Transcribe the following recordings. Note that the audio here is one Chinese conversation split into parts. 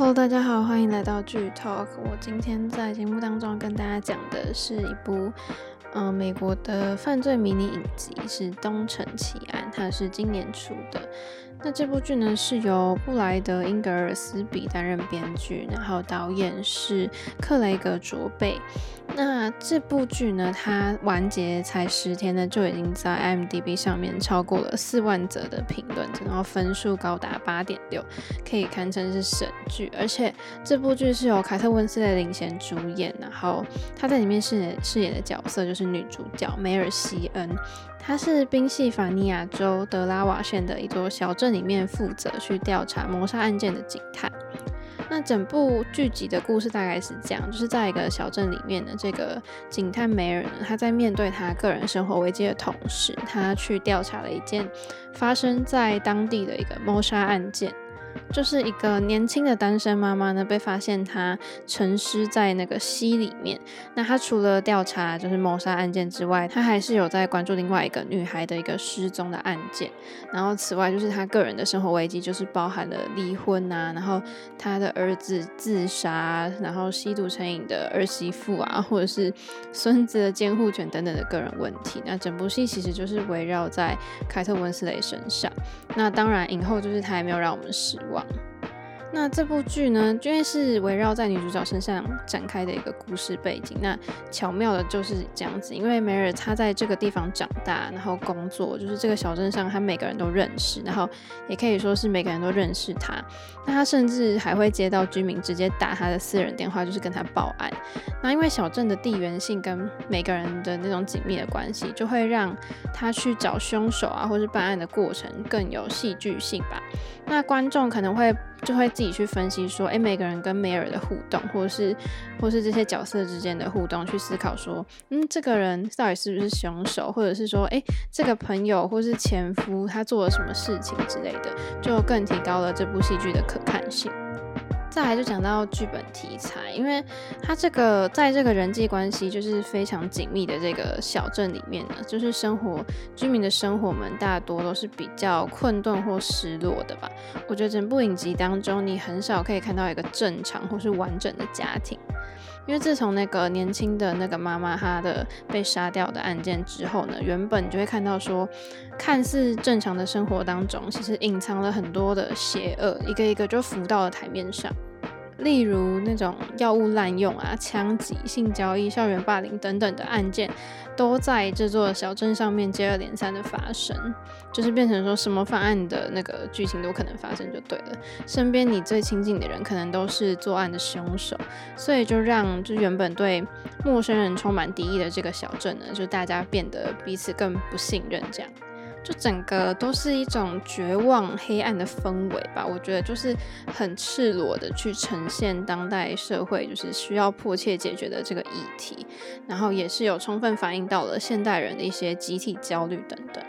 Hello，大家好，欢迎来到剧 Talk。我今天在节目当中跟大家讲的是一部，嗯、呃，美国的犯罪迷你影集，是《东城奇案》，它是今年出的。那这部剧呢，是由布莱德·英格尔斯比担任编剧，然后导演是克雷格·卓贝。那这部剧呢，它完结才十天呢，就已经在 IMDB 上面超过了四万则的评论，然后分数高达八点六，可以堪称是神剧。而且这部剧是由凯特温斯莱领衔主演，然后她在里面饰演饰演的角色就是女主角梅尔西恩。他是宾夕法尼亚州德拉瓦县的一座小镇里面负责去调查谋杀案件的警探。那整部剧集的故事大概是这样，就是在一个小镇里面的这个警探梅尔呢，他在面对他个人生活危机的同时，他去调查了一件发生在当地的一个谋杀案件。就是一个年轻的单身妈妈呢，被发现她沉尸在那个溪里面。那她除了调查就是谋杀案件之外，她还是有在关注另外一个女孩的一个失踪的案件。然后此外，就是她个人的生活危机，就是包含了离婚啊，然后她的儿子自杀，然后吸毒成瘾的儿媳妇啊，或者是孙子的监护权等等的个人问题。那整部戏其实就是围绕在凯特温斯雷身上。那当然，影后就是她也没有让我们失望。那这部剧呢，因为是围绕在女主角身上展开的一个故事背景，那巧妙的就是这样子，因为梅尔她在这个地方长大，然后工作，就是这个小镇上她每个人都认识，然后也可以说是每个人都认识她。那她甚至还会接到居民直接打她的私人电话，就是跟她报案。那因为小镇的地缘性跟每个人的那种紧密的关系，就会让她去找凶手啊，或是办案的过程更有戏剧性吧。那观众可能会。就会自己去分析说，哎，每个人跟梅尔的互动，或是，或是这些角色之间的互动，去思考说，嗯，这个人到底是不是凶手，或者是说，哎，这个朋友或是前夫他做了什么事情之类的，就更提高了这部戏剧的可看性。再来就讲到剧本题材，因为它这个在这个人际关系就是非常紧密的这个小镇里面呢，就是生活居民的生活们大多都是比较困顿或失落的吧。我觉得整部影集当中，你很少可以看到一个正常或是完整的家庭，因为自从那个年轻的那个妈妈她的被杀掉的案件之后呢，原本就会看到说，看似正常的生活当中，其实隐藏了很多的邪恶，一个一个就浮到了台面上。例如那种药物滥用啊、枪击、性交易、校园霸凌等等的案件，都在这座小镇上面接二连三的发生，就是变成说什么犯案的那个剧情都可能发生就对了。身边你最亲近的人可能都是作案的凶手，所以就让就原本对陌生人充满敌意的这个小镇呢，就大家变得彼此更不信任这样。就整个都是一种绝望、黑暗的氛围吧。我觉得就是很赤裸的去呈现当代社会就是需要迫切解决的这个议题，然后也是有充分反映到了现代人的一些集体焦虑等等。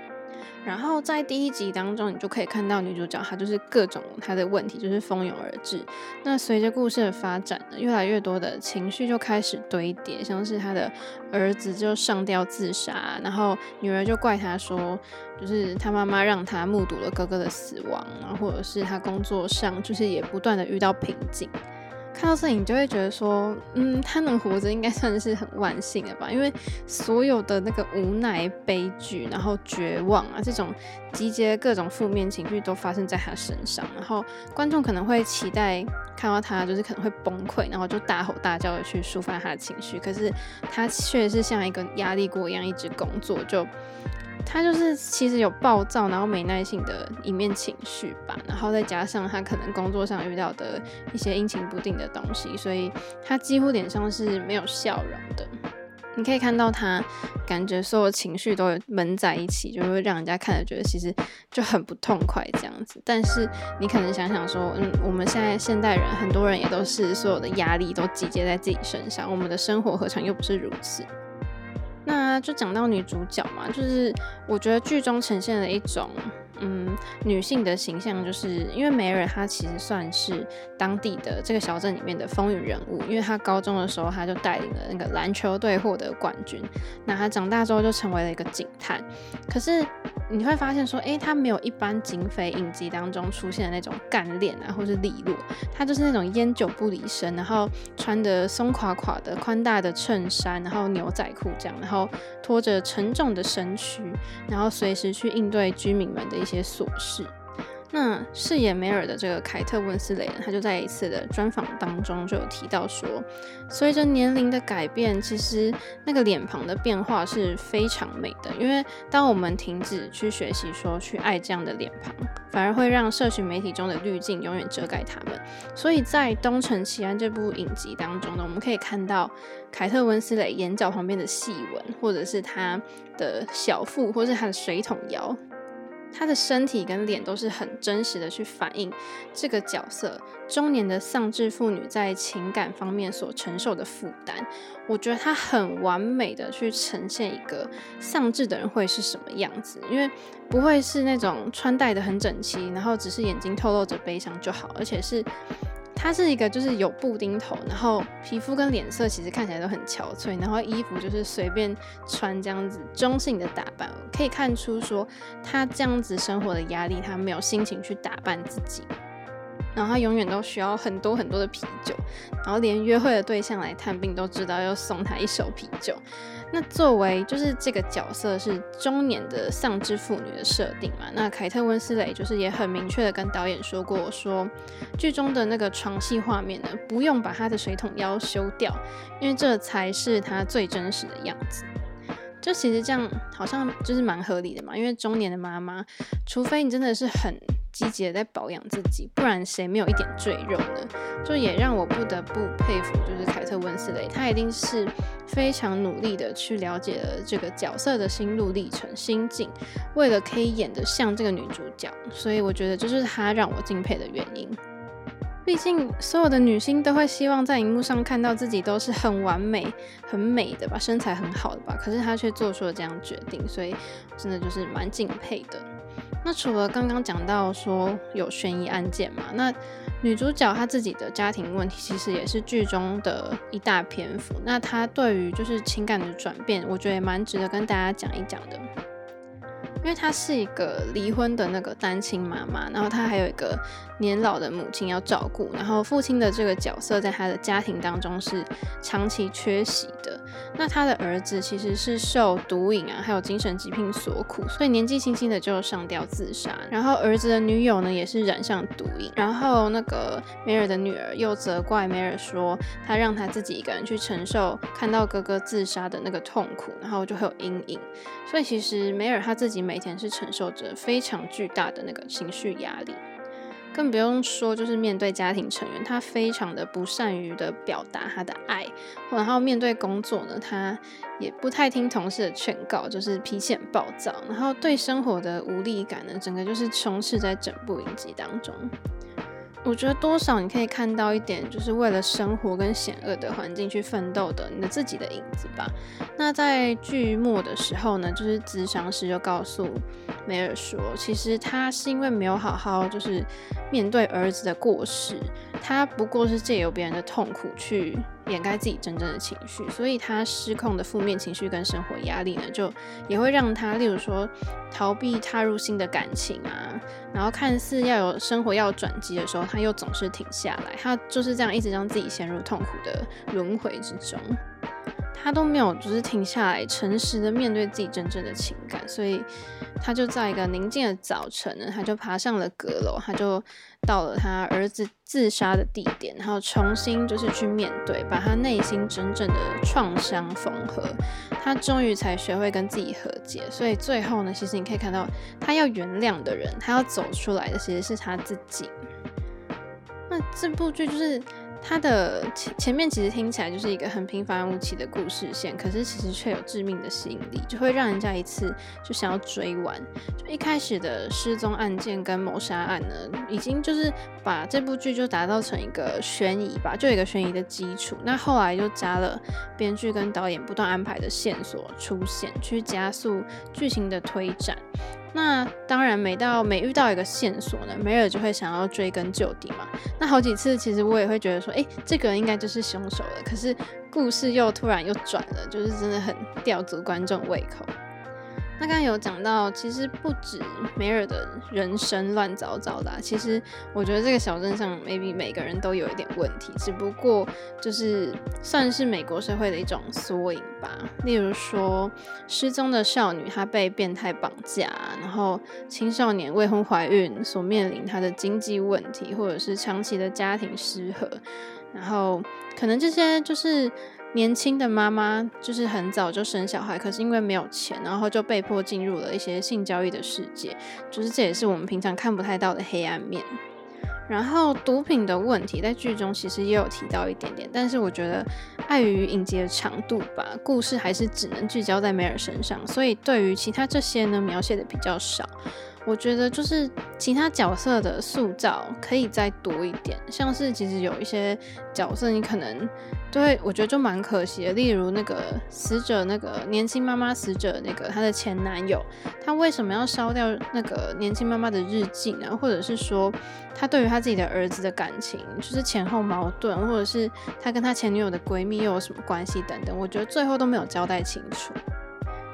然后在第一集当中，你就可以看到女主角她就是各种她的问题就是蜂拥而至。那随着故事的发展呢，越来越多的情绪就开始堆叠，像是她的儿子就上吊自杀，然后女儿就怪她说，就是她妈妈让她目睹了哥哥的死亡，然后或者是她工作上就是也不断的遇到瓶颈。看到摄影，就会觉得说，嗯，他能活着应该算是很万幸了吧？因为所有的那个无奈、悲剧，然后绝望啊，这种集结各种负面情绪都发生在他身上，然后观众可能会期待看到他就是可能会崩溃，然后就大吼大叫的去抒发他的情绪，可是他却是像一个压力锅一样一直工作，就。他就是其实有暴躁，然后没耐性的一面情绪吧，然后再加上他可能工作上遇到的一些阴晴不定的东西，所以他几乎脸上是没有笑容的。你可以看到他感觉所有情绪都闷在一起，就会让人家看着觉得其实就很不痛快这样子。但是你可能想想说，嗯，我们现在现代人很多人也都是所有的压力都集结在自己身上，我们的生活何尝又不是如此？那就讲到女主角嘛，就是我觉得剧中呈现了一种嗯女性的形象，就是因为梅尔她其实算是当地的这个小镇里面的风云人物，因为她高中的时候她就带领了那个篮球队获得冠军，那她长大之后就成为了一个警探。可是你会发现说，诶，他没有一般警匪影集当中出现的那种干练啊，或是利落，他就是那种烟酒不离身，然后穿的松垮垮的宽大的衬衫，然后牛仔裤这样，然后拖着沉重的身躯，然后随时去应对居民们的一些琐事。那饰演梅尔的这个凯特温斯蕾呢，他就在一次的专访当中就有提到说，随着年龄的改变，其实那个脸庞的变化是非常美的。因为当我们停止去学习说去爱这样的脸庞，反而会让社群媒体中的滤镜永远遮盖他们。所以在《东城奇案》这部影集当中呢，我们可以看到凯特温斯蕾眼角旁边的细纹，或者是她的小腹，或是她的水桶腰。他的身体跟脸都是很真实的去反映这个角色中年的丧志妇女在情感方面所承受的负担。我觉得他很完美的去呈现一个丧志的人会是什么样子，因为不会是那种穿戴的很整齐，然后只是眼睛透露着悲伤就好，而且是。他是一个就是有布丁头，然后皮肤跟脸色其实看起来都很憔悴，然后衣服就是随便穿这样子中性的打扮，可以看出说他这样子生活的压力，他没有心情去打扮自己。然后他永远都需要很多很多的啤酒，然后连约会的对象来探病都知道要送他一手啤酒。那作为就是这个角色是中年的丧志妇女的设定嘛，那凯特温斯蕾就是也很明确的跟导演说过，说剧中的那个床戏画面呢，不用把她的水桶腰修掉，因为这才是她最真实的样子。就其实这样好像就是蛮合理的嘛，因为中年的妈妈，除非你真的是很积极的在保养自己，不然谁没有一点赘肉呢？就也让我不得不佩服，就是凯特温斯雷，她一定是非常努力的去了解了这个角色的心路历程、心境，为了可以演得像这个女主角，所以我觉得这是她让我敬佩的原因。毕竟，所有的女星都会希望在荧幕上看到自己都是很完美、很美的吧，身材很好的吧。可是她却做出了这样决定，所以真的就是蛮敬佩的。那除了刚刚讲到说有悬疑案件嘛，那女主角她自己的家庭问题其实也是剧中的一大篇幅。那她对于就是情感的转变，我觉得也蛮值得跟大家讲一讲的。因为她是一个离婚的那个单亲妈妈，然后她还有一个年老的母亲要照顾，然后父亲的这个角色在她的家庭当中是长期缺席的。那她的儿子其实是受毒瘾啊，还有精神疾病所苦，所以年纪轻轻的就上吊自杀。然后儿子的女友呢也是染上毒瘾，然后那个梅尔的女儿又责怪梅尔说，她让她自己一个人去承受看到哥哥自杀的那个痛苦，然后就会有阴影。所以其实梅尔她自己每天是承受着非常巨大的那个情绪压力。更不用说，就是面对家庭成员，他非常的不善于的表达他的爱，然后面对工作呢，他也不太听同事的劝告，就是脾气很暴躁，然后对生活的无力感呢，整个就是充斥在整部影集当中。我觉得多少你可以看到一点，就是为了生活跟险恶的环境去奋斗的你的自己的影子吧。那在剧末的时候呢，就是咨商师就告诉梅尔说，其实他是因为没有好好就是面对儿子的过世，他不过是借由别人的痛苦去掩盖自己真正的情绪，所以他失控的负面情绪跟生活压力呢，就也会让他，例如说逃避踏入新的感情啊，然后看似要有生活要转机的时候，他又总是停下来，他就是这样一直让自己陷入痛苦的轮回之中。他都没有，就是停下来，诚实的面对自己真正的情感，所以他就在一个宁静的早晨呢，他就爬上了阁楼，他就到了他儿子自杀的地点，然后重新就是去面对，把他内心真正的创伤缝合，他终于才学会跟自己和解。所以最后呢，其实你可以看到，他要原谅的人，他要走出来的其实是他自己。那这部剧就是。它的前前面其实听起来就是一个很平凡无奇的故事线，可是其实却有致命的吸引力，就会让人家一次就想要追完。就一开始的失踪案件跟谋杀案呢，已经就是把这部剧就打造成一个悬疑吧，就有一个悬疑的基础。那后来就加了编剧跟导演不断安排的线索出现，去加速剧情的推展。那当然，每到每遇到一个线索呢，梅尔就会想要追根究底嘛。那好几次，其实我也会觉得说，诶，这个人应该就是凶手了。可是故事又突然又转了，就是真的很吊足观众胃口。那刚刚有讲到，其实不止梅尔的人生乱糟糟的啊，其实我觉得这个小镇上 maybe 每个人都有一点问题，只不过就是算是美国社会的一种缩影吧。例如说，失踪的少女她被变态绑架，然后青少年未婚怀孕所面临她的经济问题，或者是长期的家庭失和，然后可能这些就是。年轻的妈妈就是很早就生小孩，可是因为没有钱，然后就被迫进入了一些性交易的世界，就是这也是我们平常看不太到的黑暗面。然后毒品的问题在剧中其实也有提到一点点，但是我觉得碍于影集的长度吧，故事还是只能聚焦在梅尔身上，所以对于其他这些呢，描写的比较少。我觉得就是其他角色的塑造可以再多一点，像是其实有一些角色你可能对，我觉得就蛮可惜的。例如那个死者，那个年轻妈妈死者，那个她的前男友，他为什么要烧掉那个年轻妈妈的日记呢？或者是说他对于他自己的儿子的感情就是前后矛盾，或者是他跟他前女友的闺蜜又有什么关系等等，我觉得最后都没有交代清楚。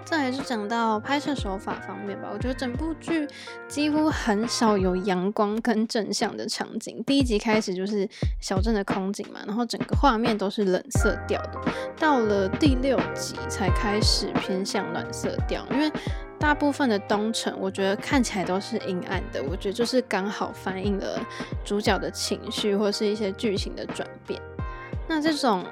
再来是讲到拍摄手法方面吧，我觉得整部剧几乎很少有阳光跟正向的场景。第一集开始就是小镇的空景嘛，然后整个画面都是冷色调的。到了第六集才开始偏向暖色调，因为大部分的东城我觉得看起来都是阴暗的，我觉得就是刚好反映了主角的情绪或是一些剧情的转变。那这种。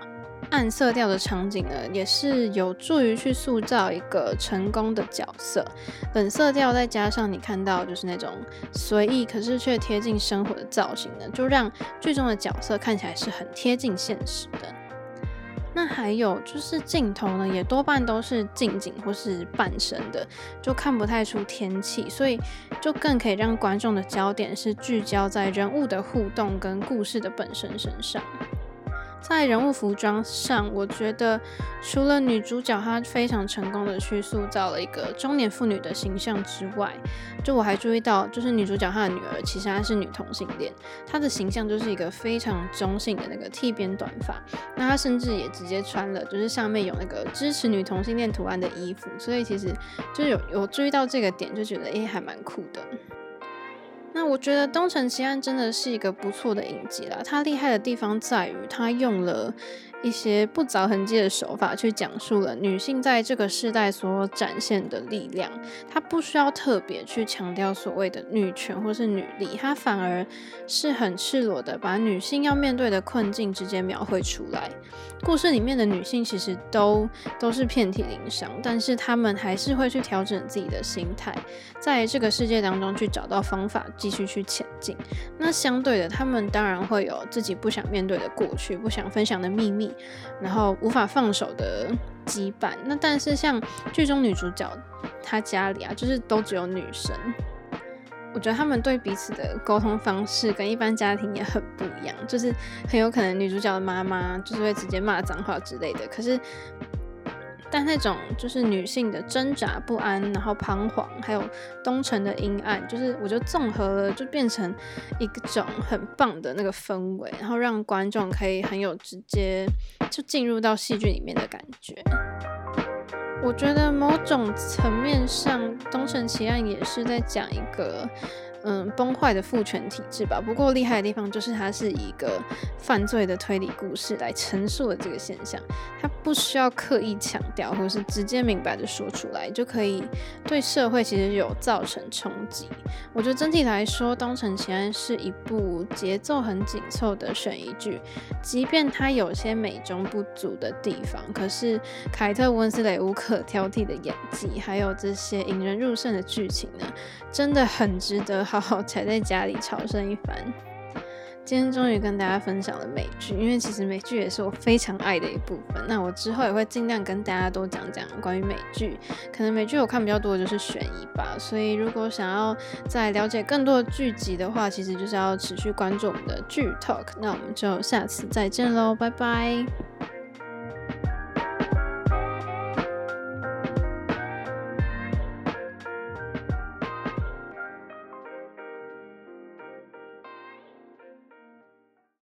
暗色调的场景呢，也是有助于去塑造一个成功的角色。冷色调再加上你看到就是那种随意可是却贴近生活的造型呢，就让剧中的角色看起来是很贴近现实的。那还有就是镜头呢，也多半都是近景或是半身的，就看不太出天气，所以就更可以让观众的焦点是聚焦在人物的互动跟故事的本身身上。在人物服装上，我觉得除了女主角她非常成功的去塑造了一个中年妇女的形象之外，就我还注意到，就是女主角她的女儿其实她是女同性恋，她的形象就是一个非常中性的那个剃边短发，那她甚至也直接穿了就是上面有那个支持女同性恋图案的衣服，所以其实就有有注意到这个点，就觉得诶、还蛮酷的。那我觉得《东城奇案》真的是一个不错的影集啦，它厉害的地方在于它用了。一些不着痕迹的手法去讲述了女性在这个时代所展现的力量，她不需要特别去强调所谓的女权或是女力，她反而是很赤裸的把女性要面对的困境直接描绘出来。故事里面的女性其实都都是遍体鳞伤，但是她们还是会去调整自己的心态，在这个世界当中去找到方法继续去前进。那相对的，她们当然会有自己不想面对的过去，不想分享的秘密。然后无法放手的羁绊，那但是像剧中女主角她家里啊，就是都只有女生，我觉得他们对彼此的沟通方式跟一般家庭也很不一样，就是很有可能女主角的妈妈就是会直接骂脏话之类的，可是。但那种就是女性的挣扎不安，然后彷徨，还有东城的阴暗，就是我觉得综合了，就变成一种很棒的那个氛围，然后让观众可以很有直接就进入到戏剧里面的感觉。我觉得某种层面上，《东城奇案》也是在讲一个。嗯，崩坏的父权体制吧。不过厉害的地方就是它是一个犯罪的推理故事来陈述的这个现象，它不需要刻意强调，或是直接明白的说出来，就可以对社会其实有造成冲击。我觉得整体来说，《东城奇案》是一部节奏很紧凑的悬疑剧，即便它有些美中不足的地方，可是凯特温斯雷无可挑剔的演技，还有这些引人入胜的剧情呢，真的很值得。好好宅在家里朝圣一番。今天终于跟大家分享了美剧，因为其实美剧也是我非常爱的一部分。那我之后也会尽量跟大家多讲讲关于美剧。可能美剧我看比较多的就是悬疑吧，所以如果想要再了解更多的剧集的话，其实就是要持续关注我们的剧 Talk。那我们就下次再见喽，拜拜。